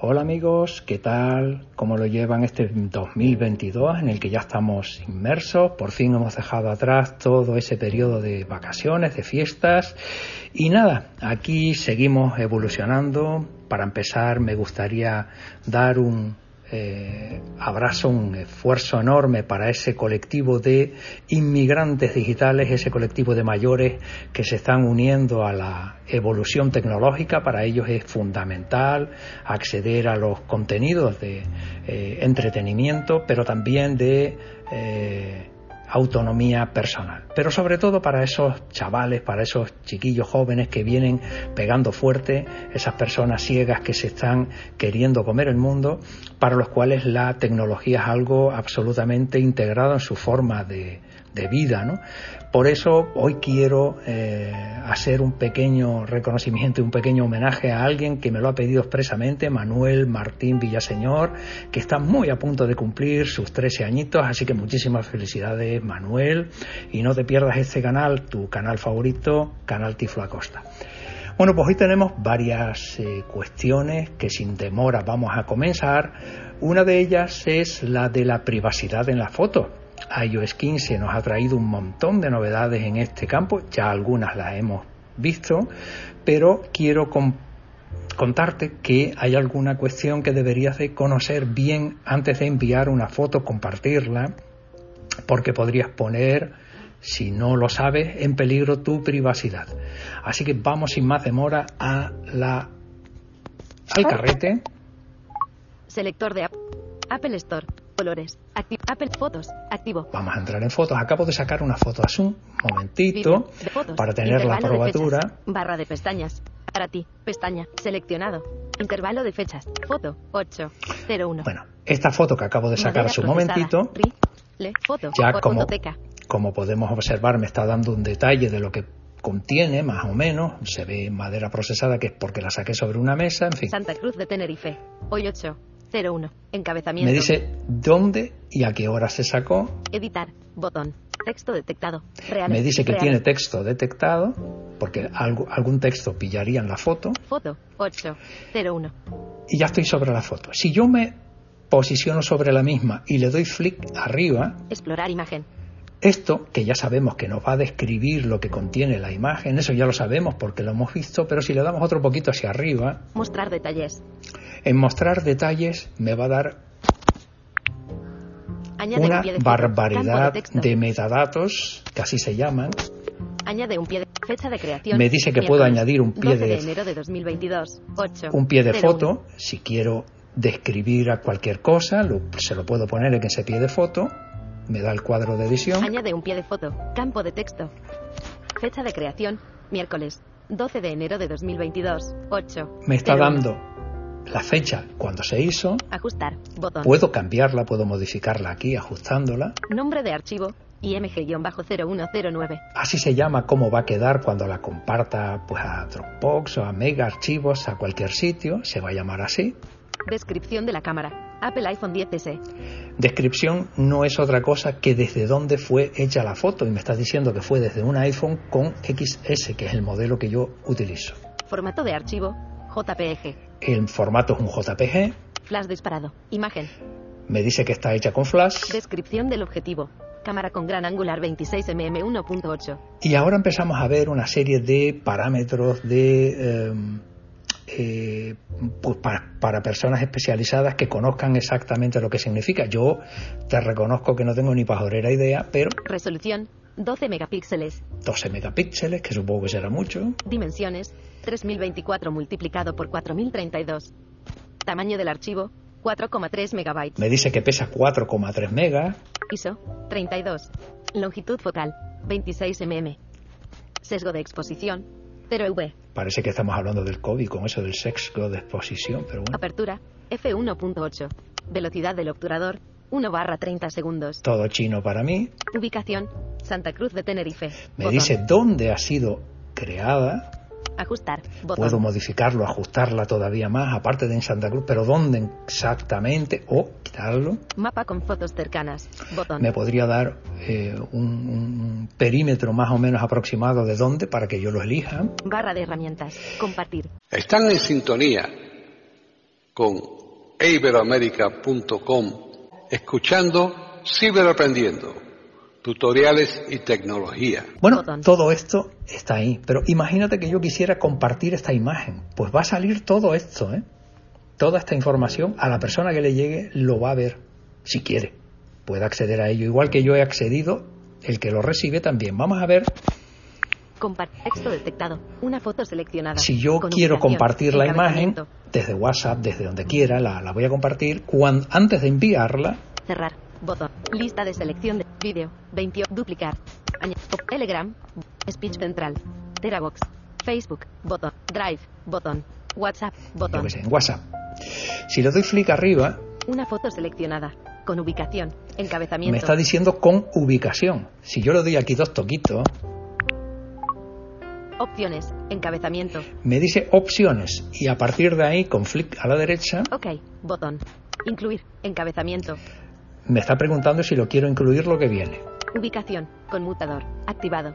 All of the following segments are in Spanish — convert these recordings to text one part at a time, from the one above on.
Hola amigos, ¿qué tal? ¿Cómo lo llevan este 2022 en el que ya estamos inmersos? Por fin hemos dejado atrás todo ese periodo de vacaciones, de fiestas y nada, aquí seguimos evolucionando. Para empezar, me gustaría dar un eh, abrazo, un esfuerzo enorme para ese colectivo de inmigrantes digitales, ese colectivo de mayores que se están uniendo a la evolución tecnológica. Para ellos es fundamental acceder a los contenidos de eh, entretenimiento, pero también de eh, autonomía personal. Pero sobre todo para esos chavales, para esos chiquillos jóvenes que vienen pegando fuerte, esas personas ciegas que se están queriendo comer el mundo, para los cuales la tecnología es algo absolutamente integrado en su forma de, de vida. ¿no? Por eso hoy quiero eh, hacer un pequeño reconocimiento y un pequeño homenaje a alguien que me lo ha pedido expresamente, Manuel Martín Villaseñor, que está muy a punto de cumplir sus 13 añitos, así que muchísimas felicidades Manuel y no te pierdas este canal, tu canal favorito, Canal Tiflo Acosta. Bueno, pues hoy tenemos varias eh, cuestiones que sin demora vamos a comenzar. Una de ellas es la de la privacidad en la foto iOS 15 nos ha traído un montón de novedades en este campo, ya algunas las hemos visto, pero quiero contarte que hay alguna cuestión que deberías de conocer bien antes de enviar una foto, compartirla, porque podrías poner, si no lo sabes, en peligro tu privacidad. Así que vamos sin más demora a la al carrete. Selector de Apple Store. Colores. Apple Fotos. Activo. Vamos a entrar en fotos. Acabo de sacar una foto a un momentito para tener la probatura. barra de pestañas. Para ti. Pestaña. Seleccionado. Intervalo de fechas. Foto. 801. Bueno, esta foto que acabo de sacar a su momentito. foto, ya como, como podemos observar me está dando un detalle de lo que contiene, más o menos. Se ve madera procesada que es porque la saqué sobre una mesa, en fin. Santa Cruz de Tenerife. Hoy 8. 01. Encabezamiento. Me dice dónde y a qué hora se sacó. Editar. Botón. Texto detectado. Me dice que tiene texto detectado, porque algún texto pillaría en la foto. Foto 801. Y ya estoy sobre la foto. Si yo me posiciono sobre la misma y le doy flick arriba. Explorar imagen. Esto, que ya sabemos que nos va a describir lo que contiene la imagen, eso ya lo sabemos porque lo hemos visto, pero si le damos otro poquito hacia arriba. Mostrar detalles. En mostrar detalles me va a dar una barbaridad de, metadatos, que así se llaman. Añade un pie de fecha de creación. Me dice que puedo añadir un pie de, enero de 2022. un pie de foto, si quiero describir a cualquier cosa, se lo puedo poner en ese pie de foto. Me da el cuadro de edición. Añade un pie de foto. Campo de texto. Fecha de creación. Miércoles. 12 de enero de 2022. 8. Me está dando la fecha cuando se hizo. Ajustar. Botón. Puedo cambiarla, puedo modificarla aquí ajustándola. Nombre de archivo. IMG-0109. Así se llama cómo va a quedar cuando la comparta pues, a Dropbox o a Mega Archivos, a cualquier sitio. Se va a llamar así. Descripción de la cámara. Apple iPhone 10S. Descripción no es otra cosa que desde dónde fue hecha la foto. Y me estás diciendo que fue desde un iPhone con XS, que es el modelo que yo utilizo. Formato de archivo. JPG. El formato es un JPG. Flash disparado. Imagen. Me dice que está hecha con flash. Descripción del objetivo. Cámara con gran angular 26 mm 1.8. Y ahora empezamos a ver una serie de parámetros de em, eh, pues para, para, personas especializadas que conozcan exactamente lo que significa. Yo te reconozco que no tengo ni pajorera idea, pero... Resolución 12 megapíxeles. 12 megapíxeles, que supongo que será mucho. Dimensiones 3024 multiplicado por 4032. Tamaño del archivo 4,3 megabytes. Me dice que pesa 4,3 megas. ISO 32. Longitud focal 26 mm. Sesgo de exposición 0 EV. Parece que estamos hablando del COVID con eso del sesgo de exposición, pero bueno. Apertura f1.8. Velocidad del obturador 1 barra 30 segundos. Todo chino para mí. Ubicación Santa Cruz de Tenerife. Me Botón. dice dónde ha sido creada. Ajustar. Botón. Puedo modificarlo, ajustarla todavía más, aparte de en Santa Cruz, pero ¿dónde exactamente? O quitarlo. Mapa con fotos cercanas. Botón. Me podría dar eh, un, un, perímetro más o menos aproximado de dónde para que yo lo elija. Barra de herramientas. Compartir. Están en sintonía con iberoamerica.com escuchando Ciberaprendiendo tutoriales y tecnología. Bueno, todo esto está ahí, pero imagínate que yo quisiera compartir esta imagen, pues va a salir todo esto, ¿eh? Toda esta información a la persona que le llegue lo va a ver, si quiere, puede acceder a ello, igual que yo he accedido, el que lo recibe también. Vamos a ver. Compartir texto detectado. Una foto seleccionada. Si yo quiero compartir la imagen desde WhatsApp, desde donde quiera, la, la voy a compartir. Cuando, antes de enviarla. Cerrar. Botón. Lista de selección de vídeo. 20. Duplicar. Añadir. Telegram. Speech central. Terabox. Facebook. Botón. Drive. Botón. WhatsApp. Botón. Yo sé, en WhatsApp. Si le doy flick arriba. Una foto seleccionada. Con ubicación. Encabezamiento. Me está diciendo con ubicación. Si yo le doy aquí dos toquitos. Opciones. Encabezamiento. Me dice opciones. Y a partir de ahí, con flick a la derecha. Ok. Botón. Incluir. Encabezamiento. Me está preguntando si lo quiero incluir lo que viene. Ubicación. Conmutador. Activado.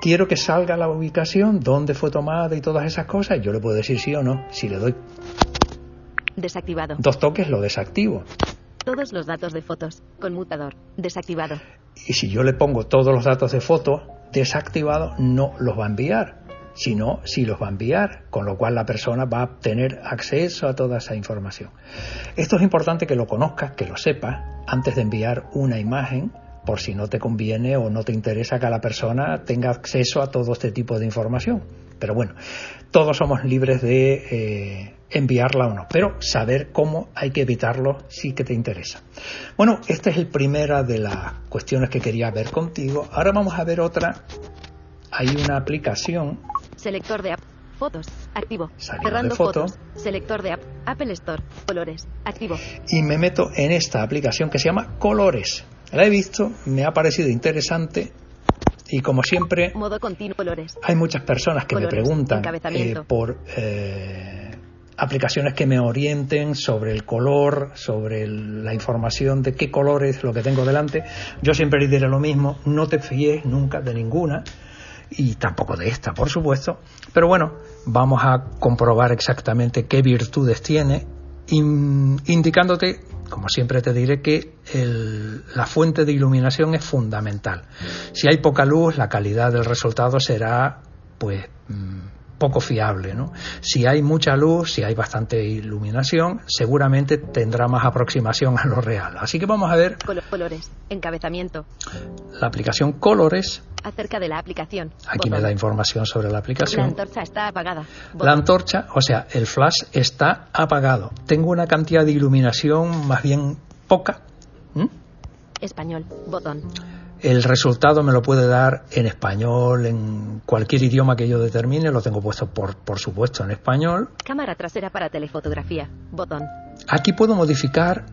Quiero que salga la ubicación, dónde fue tomada y todas esas cosas. Yo le puedo decir sí o no. Si le doy Desactivado. dos toques, lo desactivo. Todos los datos de fotos. Conmutador. Desactivado. Y si yo le pongo todos los datos de fotos desactivado, no los va a enviar. Sino, sí los va a enviar, con lo cual la persona va a tener acceso a toda esa información. Esto es importante que lo conozcas, que lo sepas, antes de enviar una imagen, por si no te conviene o no te interesa que la persona tenga acceso a todo este tipo de información. Pero bueno, todos somos libres de eh, enviarla o no, pero saber cómo hay que evitarlo sí que te interesa. Bueno, esta es el primera de las cuestiones que quería ver contigo. Ahora vamos a ver otra. Hay una aplicación. Selector de app. Fotos. Activo. Cerrando foto. fotos. Selector de app. Apple Store. Colores. Activo. y me meto en esta aplicación que se llama Colores. La he visto, me ha parecido interesante y como siempre Modo continuo. Colores. hay muchas personas que me preguntan eh, por eh, aplicaciones que me orienten sobre el color, sobre el- la información de qué color es lo que tengo delante. Yo siempre les diré lo mismo, no te fíes nunca de ninguna y tampoco de esta, por supuesto. Pero bueno, vamos a comprobar exactamente qué virtudes tiene, in- indicándote, como siempre te diré, que el- la fuente de iluminación es fundamental. Si hay poca luz, la calidad del resultado será, pues, mm, poco fiable, ¿no? Si hay mucha luz, si hay bastante iluminación, seguramente tendrá más aproximación a lo real. Así que vamos a ver Colo- colores. Encabezamiento. la aplicación Colores. Acerca de la aplicación. Aquí Botón. me da información sobre la La aplicación. antorcha está apagada. Botón. La antorcha, o sea, el flash está apagado. Tengo una cantidad de iluminación más bien poca. ¿m? Español. Botón. El resultado me lo puede dar en español, en cualquier idioma que yo determine. Lo tengo puesto, por, por supuesto, en español. Cámara trasera para telefotografía. Botón. Aquí puedo modificar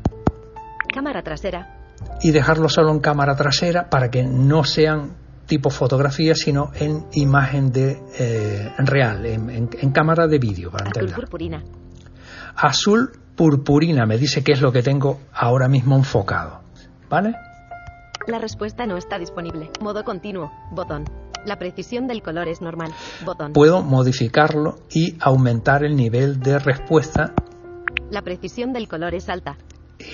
Cámara trasera. y dejarlo solo en cámara trasera para que no sean tipo fotografía, sino en imagen de eh, real, en, en- en cámara de vídeo, para Azul entender. purpurina. Azul purpurina me dice que es lo que tengo ahora mismo enfocado. ¿Vale? La respuesta no está disponible. Modo continuo. Botón. La precisión del color es normal. Botón. Puedo modificarlo y aumentar el nivel de respuesta. La precisión del color es alta.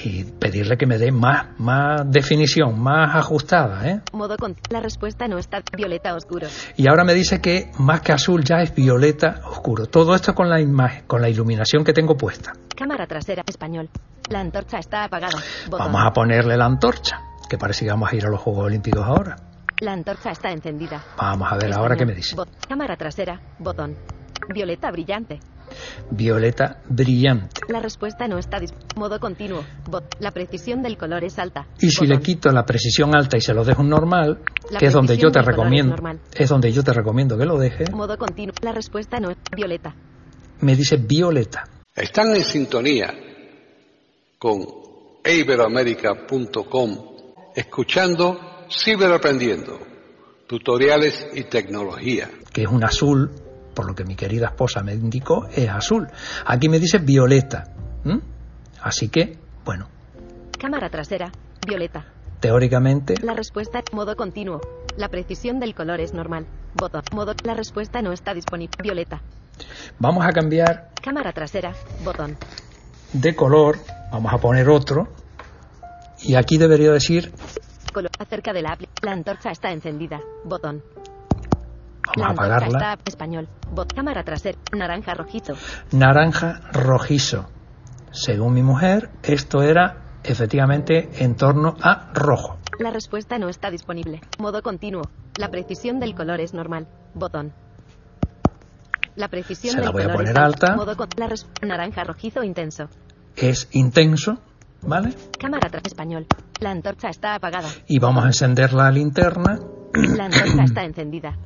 y pedirle que me dé más, más definición, más ajustada. ¿eh? Modo con. La respuesta no está. Violeta oscuro. Y ahora me dice que más que azul ya es violeta oscuro. Todo esto con la imagen, con la iluminación que tengo puesta. Cámara trasera. Español. La antorcha está apagada. Botón. Vamos a ponerle la antorcha, que parece que vamos a ir a los Juegos Olímpicos ahora. La antorcha está encendida. Vamos a ver ahora qué me dice. Cámara trasera. Botón. Violeta brillante. Violeta brillante. La respuesta no está Modo continuo. Bot. La precisión del color es alta. Y si Botón. le quito la precisión alta y se lo dejo en normal, La que es donde yo te es recomiendo, es donde yo te recomiendo que lo dejes, Modo continuo. La respuesta no es violeta. me dice violeta. Están en sintonía con iberoamerica.com escuchando Ciberaprendiendo, tutoriales y tecnología. que es un azul, por lo que mi querida esposa me indicó, es azul. Aquí me dice violeta. Así que, bueno, Cámara trasera. Violeta. teóricamente, La respuesta modo continuo. La precisión del color es normal. Botón. Modo. La respuesta no está disponible. Violeta. vamos a cambiar Cámara trasera. Botón. de color, vamos a poner otro, y aquí debería decir, Color. Acerca de la La antorcha está encendida. Botón. vamos la a apagarla, está español. Bot. Cámara trasera. Naranja rojizo. naranja rojizo. Según mi mujer, esto era efectivamente en torno a rojo. La respuesta no está disponible. Modo continuo. La precisión del color es normal. Botón. La precisión Se la del voy a color poner es alta. Modo con- la res- naranja rojizo intenso. Es intenso, ¿vale? Cámara tras español. La antorcha está apagada. Y vamos a encender la linterna. La antorcha está encendida.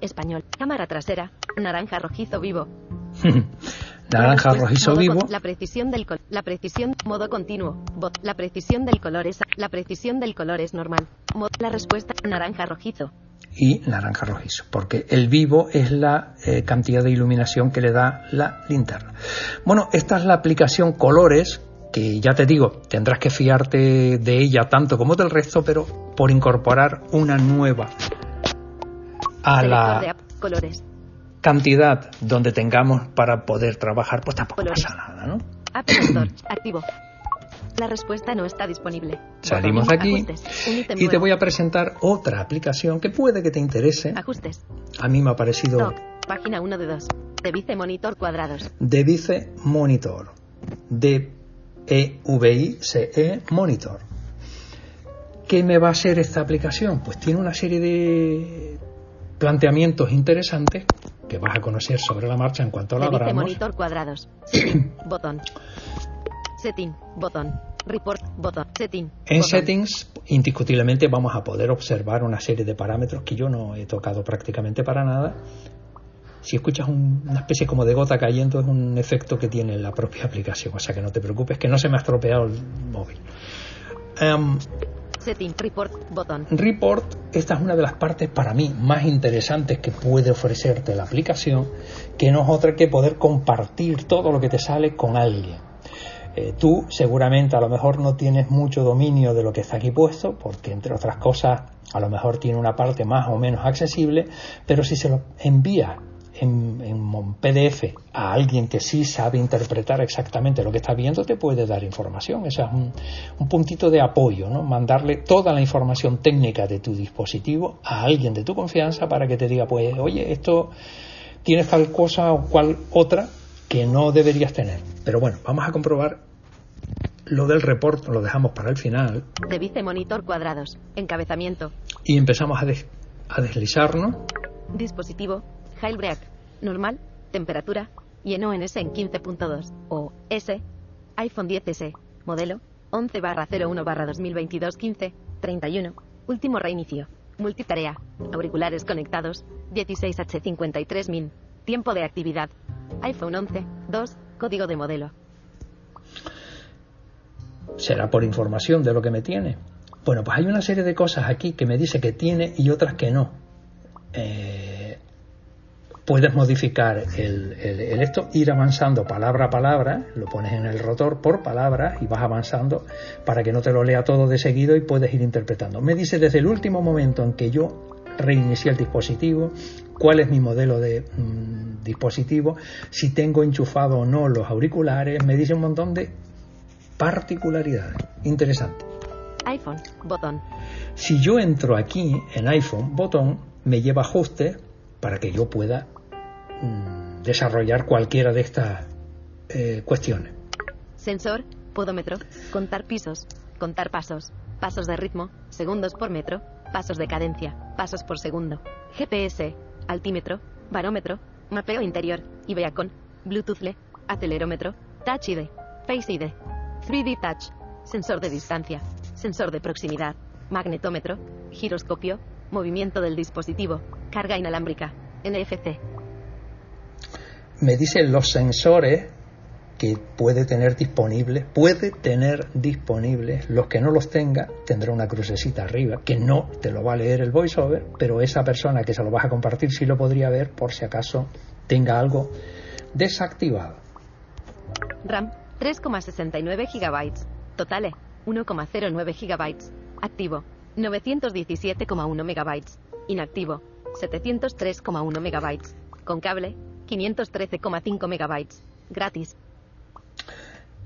Español. Cámara trasera. Naranja rojizo vivo. Naranja rojizo modo vivo. con- La precisión del col- la precisión modo continuo. La precisión del color es la precisión del color es normal. Mo- la respuesta naranja rojizo. y naranja rojizo, porque el vivo es la eh, cantidad de iluminación que le da la linterna. Bueno, esta es la aplicación colores, que ya te digo, tendrás que fiarte de ella tanto como del resto, pero por incorporar una nueva a de la. Colores. cantidad donde tengamos para poder trabajar, pues tampoco Colores. pasa nada, ¿no? App Store. Activo. La respuesta no está disponible. Salimos de aquí Ajustes. Y te voy a presentar otra aplicación que puede que te interese. Ajustes. A mí me ha parecido Doc. Página 1 de 2. De Vice Monitor cuadrados. de Vice Monitor. D E C E Monitor. ¿Qué me va a hacer esta aplicación? Pues tiene una serie de planteamientos interesantes que vas a conocer sobre la marcha en cuanto la Vice abramos. Monitor cuadrados. Botón. Setting. Botón. Report. Botón. Setting. En botón. settings, indiscutiblemente vamos a poder observar una serie de parámetros que yo no he tocado prácticamente para nada. Si escuchas un- una especie como de gota cayendo, es un efecto que tiene la propia aplicación, o sea que no te preocupes, que no se me ha estropeado el móvil. Em, Setting. Report. Botón. Report, esta es una de las partes para mí más interesantes que puede ofrecerte la aplicación, que no es otra que poder compartir todo lo que te sale con alguien. Eh, tú seguramente a lo mejor no tienes mucho dominio de lo que está aquí puesto, porque entre otras cosas a lo mejor tiene una parte más o menos accesible, pero si se lo envías en, en un PDF a alguien que sí sabe interpretar exactamente lo que está viendo, te puede dar información. Ese es un, un puntito de apoyo, ¿no? Mandarle toda la información técnica de tu dispositivo a alguien de tu confianza para que te diga, pues, oye, esto tienes tal cosa o cual otra que no deberías tener. Pero bueno, vamos a comprobar lo del report, lo dejamos para el final Monitor cuadrados. Encabezamiento. y empezamos a, des- a deslizarnos. Dispositivo. Jailbreak. Normal. Temperatura. Lleno en S en 15.2. O S. iPhone 10S. Modelo. 11 barra 01 barra 2022 15. 31. Último reinicio. Multitarea. Auriculares conectados. 16H53 min. Tiempo de actividad. iPhone 11. 2. Código de modelo. será por información de lo que me tiene. Bueno, pues hay una serie de cosas aquí que me dice que tiene y otras que no. Eh, puedes modificar el, el- el esto, ir avanzando palabra a palabra, lo pones en el rotor por palabra y vas avanzando para que no te lo lea todo de seguido y puedes ir interpretando. Me dice desde el último momento en que yo reinicié el dispositivo, cuál es mi modelo de mm, dispositivo, si tengo enchufado o no los auriculares, me dice un montón de particularidades. Interesante. iPhone, botón. Si yo entro aquí en iPhone, botón, me lleva ajustes para que yo pueda mm, desarrollar cualquiera de estas eh, cuestiones. Sensor, podómetro, contar pisos, contar pasos, pasos de ritmo, segundos por metro, pasos de cadencia, pasos por segundo, GPS, altímetro, barómetro, mapeo interior, Ibeacon, Bluetooth LE, acelerómetro, Touch ID, Face ID, 3D Touch, sensor de distancia, sensor de proximidad, magnetómetro, giroscopio, movimiento del dispositivo, carga inalámbrica, NFC. Me dicen los sensores que puede tener disponibles, puede tener disponibles, los que no los tenga tendrá una crucecita arriba, que no te lo va a leer el voiceover, pero esa persona que se lo vas a compartir sí lo podría ver por si acaso tenga algo desactivado. RAM, 3,69 GB. Totale, 1,09 GB. Activo, 917,1 MB. Inactivo, 703,1 MB. Con cable, 513,5 MB. Gratis.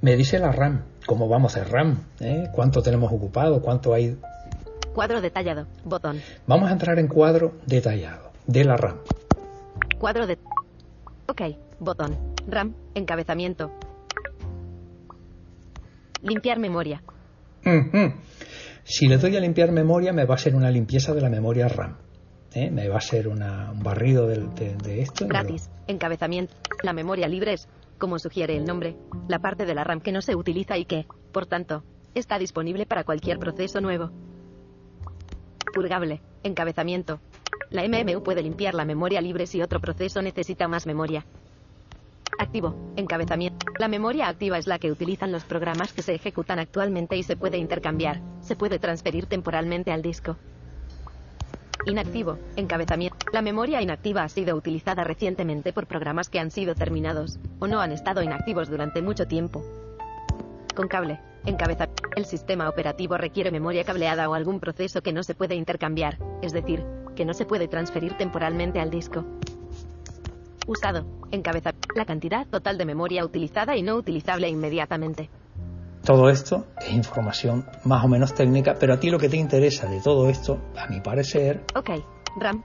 Me dice la RAM, cómo vamos a RAM, ¿Eh? cuánto tenemos ocupado, cuánto hay. Cuadro detallado, botón. Vamos a entrar en cuadro detallado de la RAM. Cuadro de. Ok, botón. RAM, encabezamiento. Limpiar memoria. Si le doy a limpiar memoria, me va a ser una limpieza de la memoria RAM. ¿Eh? Me va a ser un barrido de, esto. Gratis. Encabezamiento. La memoria libre es, como sugiere el nombre, la parte de la RAM que no se utiliza y que, por tanto, está disponible para cualquier proceso nuevo. Purgable. Encabezamiento. La MMU puede limpiar la memoria libre si otro proceso necesita más memoria. Activo. Encabezamiento. La memoria activa es la que utilizan los programas que se ejecutan actualmente y se puede intercambiar. Se puede transferir temporalmente al disco. Inactivo. Encabezamiento. La memoria inactiva ha sido utilizada recientemente por programas que han sido terminados o no han estado inactivos durante mucho tiempo. Con cable. Encabezamiento. El sistema operativo requiere memoria cableada o algún proceso que no se puede intercambiar, es decir, que no se puede transferir temporalmente al disco. Usado. Encabezamiento. La cantidad total de memoria utilizada y no utilizable inmediatamente. Todo esto es información más o menos técnica, pero a ti lo que te interesa de todo esto, a mi parecer, Ok. RAM.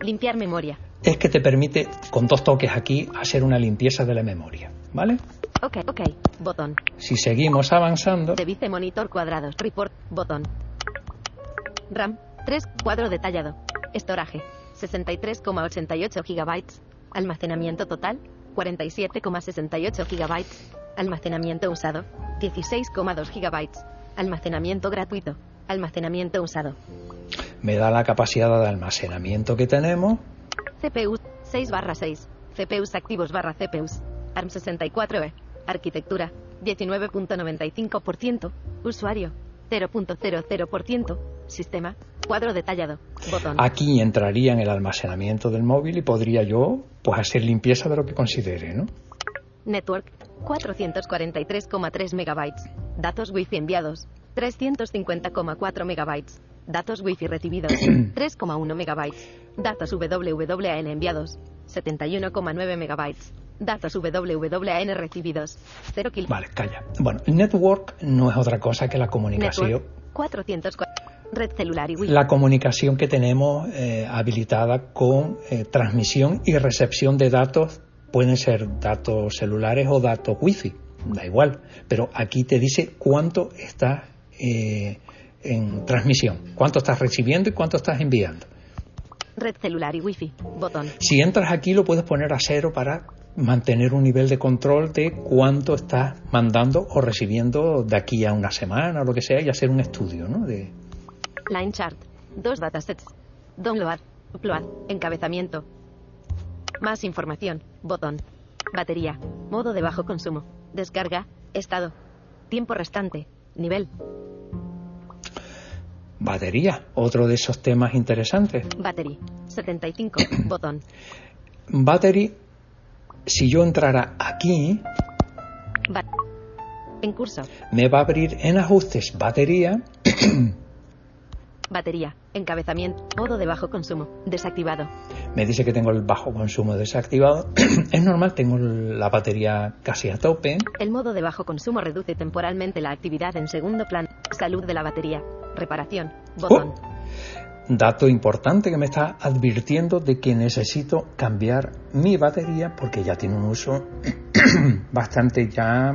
Limpiar memoria. es que te permite, con dos toques aquí, hacer una limpieza de la memoria. ¿Vale? Ok, ok. Botón. Si seguimos avanzando, Device monitor cuadrados. Report. Botón. RAM. 3. Cuadro detallado. Estoraje. 63,88 GB. Almacenamiento total. 47,68 GB. Almacenamiento usado. 16,2 GB. Almacenamiento gratuito. Almacenamiento usado. me da la capacidad de almacenamiento que tenemos. CPU 6 barra 6. CPUs activos barra CPUs. ARM64E. Arquitectura 19.95%. Usuario 0.00%. Sistema. Cuadro detallado. Botón. Aquí entraría en el almacenamiento del móvil y podría yo pues hacer limpieza de lo que considere, ¿no? Network 443,3 megabytes. Datos Wi-Fi enviados 350,4 megabytes. Datos Wi-Fi recibidos 3,1 megabytes. Datos WWAN enviados 71,9 megabytes. Datos WWAN recibidos 0 kil. Vale, calla. Bueno, network no es otra cosa que la comunicación. Network 404. Red celular y Wi-Fi. La comunicación que tenemos eh, habilitada con eh, transmisión y recepción de datos pueden ser datos celulares o datos wifi, da igual, pero aquí te dice cuánto está eh, en transmisión, cuánto estás recibiendo y cuánto estás enviando. Red celular y Wi-Fi. Botón. Si entras aquí lo puedes poner a cero para mantener un nivel de control de cuánto estás mandando o recibiendo de aquí a una semana o lo que sea y hacer un estudio, ¿no? De, Line chart. Dos datasets. Download. Upload. Encabezamiento. Más información. Botón. Batería. Modo de bajo consumo. Descarga. Estado. Tiempo restante. Nivel. batería, otro de esos temas interesantes. Battery. 75. Botón. Battery, si yo entrara aquí, Ba- en curso. me va a abrir en ajustes batería Batería. Encabezamiento. Modo de bajo consumo. Desactivado. Me dice que tengo el bajo consumo desactivado. es normal, tengo la batería casi a tope. El modo de bajo consumo reduce temporalmente la actividad en segundo plano. Salud de la batería. Reparación. Botón. Oh. Dato importante que me está advirtiendo de que necesito cambiar mi batería porque ya tiene un uso bastante ya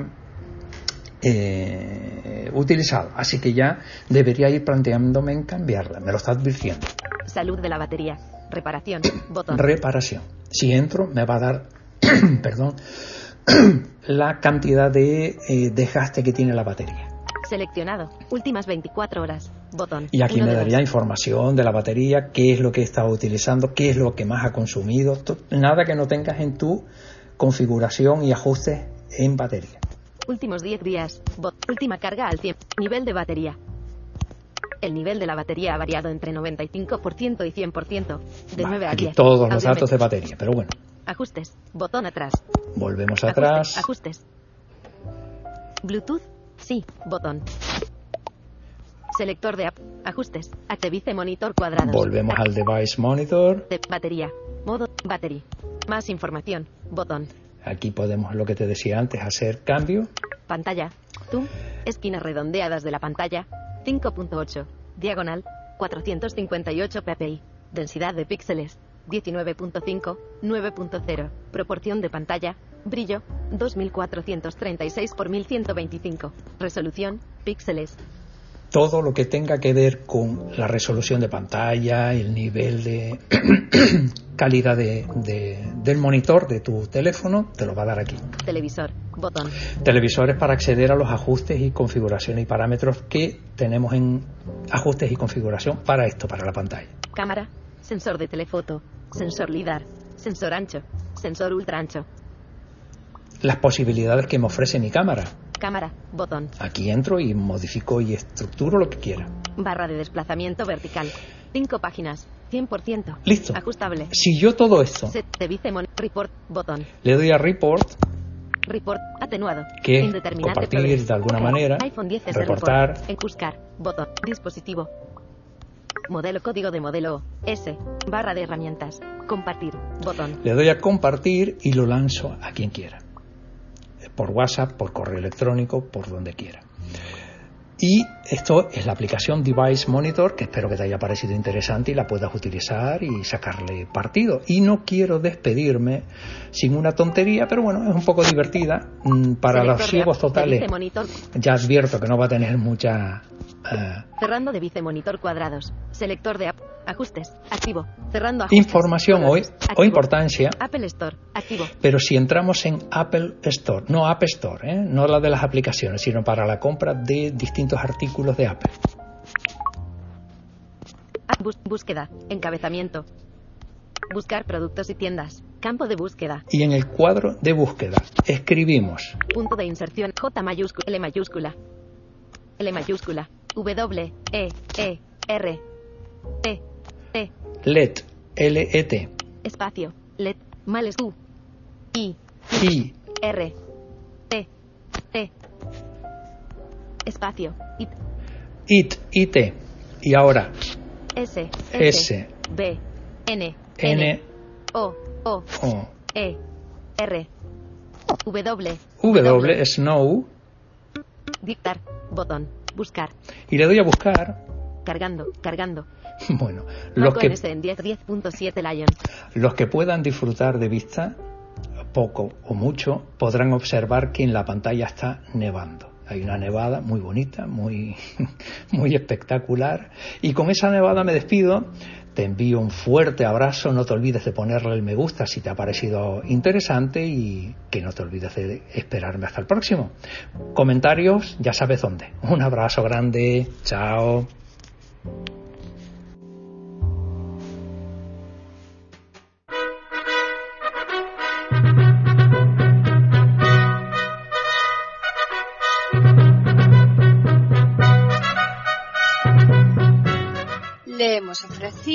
eh, utilizado. Así que ya debería ir planteándome en cambiarla. Me lo está advirtiendo. Salud de la batería. Reparación. Botón. Reparación. Si entro, me va a dar, perdón, la cantidad de eh, desgaste que tiene la batería. Seleccionado. Últimas 24 horas. Botón. Y aquí Uno me daría dos. información de la batería, qué es lo que he estado utilizando, qué es lo que más ha consumido. Nada que no tengas en tu configuración y ajustes en batería. Últimos 10 días. Bot. Última carga al 100. Nivel de batería. El nivel de la batería ha variado entre 95% y 100%. De Vale, 9 a aquí 10. todos los datos de batería, pero bueno, Ajustes. Botón atrás. volvemos atrás. Ajustes. Bluetooth. Sí. Botón. Selector de app. Ajustes. Activice monitor cuadrados. Volvemos al device monitor. De batería. Modo. Battery. Más información. Botón. Aquí podemos, lo que te decía antes, hacer cambio. Pantalla. Zoom. Esquinas redondeadas de la pantalla. 5.8. Diagonal. 458 ppi. Densidad de píxeles. 19.5. 9.0. Proporción de pantalla. Brillo. 2436 por 1125. Resolución. Píxeles. Todo lo que tenga que ver con la resolución de pantalla, el nivel de calidad de- de- del monitor de tu teléfono, te lo va a dar aquí. Televisor. Botón. Televisores para acceder a los ajustes y configuraciones y parámetros que tenemos en ajustes y configuración para esto, para la pantalla. Cámara. Sensor de telefoto. Sensor LIDAR. Sensor ancho. Sensor ultra ancho. Las posibilidades que me ofrece mi cámara. Cámara. Botón. Aquí entro y modifico y estructuro lo que quiera. Barra de desplazamiento vertical. 5 páginas. 100%. Listo. Ajustable. Si yo todo esto Set. Report. Botón. le doy a report, Report. Atenuado. Que Indeterminante compartir de alguna manera, iPhone 10 reportar. report. En buscar. Botón. Dispositivo. Modelo código de modelo S. Barra de herramientas. Compartir. Botón. le doy a compartir y lo lanzo a quien quiera. Por WhatsApp, por correo electrónico, por donde quiera. Y esto es la aplicación Device Monitor, que espero que te haya parecido interesante y la puedas utilizar y sacarle partido. Y no quiero despedirme sin una tontería, pero bueno, es un poco divertida. Mm, Para los Selector de ciegos totales, ya advierto que no va a tener mucha... eh, Cerrando de vicemonitor cuadrados. Selector de app. Ajustes. Activo. Cerrando ajustes. información o, o importancia, Apple Store. Activo. pero si entramos en Apple Store, no App Store, ¿eh? no la de las aplicaciones, sino para la compra de distintos artículos de Apple. Búsqueda. Encabezamiento. Buscar productos y tiendas. Campo de búsqueda. Y en el cuadro de búsqueda escribimos Punto de inserción. J mayúscula. L mayúscula. L mayúscula. W. E. E. R. T. T. LED, L-E-T, Espacio. LED. Males U. I. I, R. Espacio. It. IT, IT. Y ahora S. S, B. N. N, O. O. O, E. R. W. W, Snow, Dictar. Botón. Buscar. y le doy a buscar. Cargando. Cargando. Bueno, los Marco que, en 10. 10.7 Lion. los que puedan disfrutar de vista, poco o mucho, podrán observar que en la pantalla está nevando. Hay una nevada muy bonita, muy, muy espectacular. Y con esa nevada me despido. Te envío un fuerte abrazo. No te olvides de ponerle el me gusta si te ha parecido interesante y que no te olvides de esperarme hasta el próximo. Comentarios, ya sabes dónde. Un abrazo grande. Chao.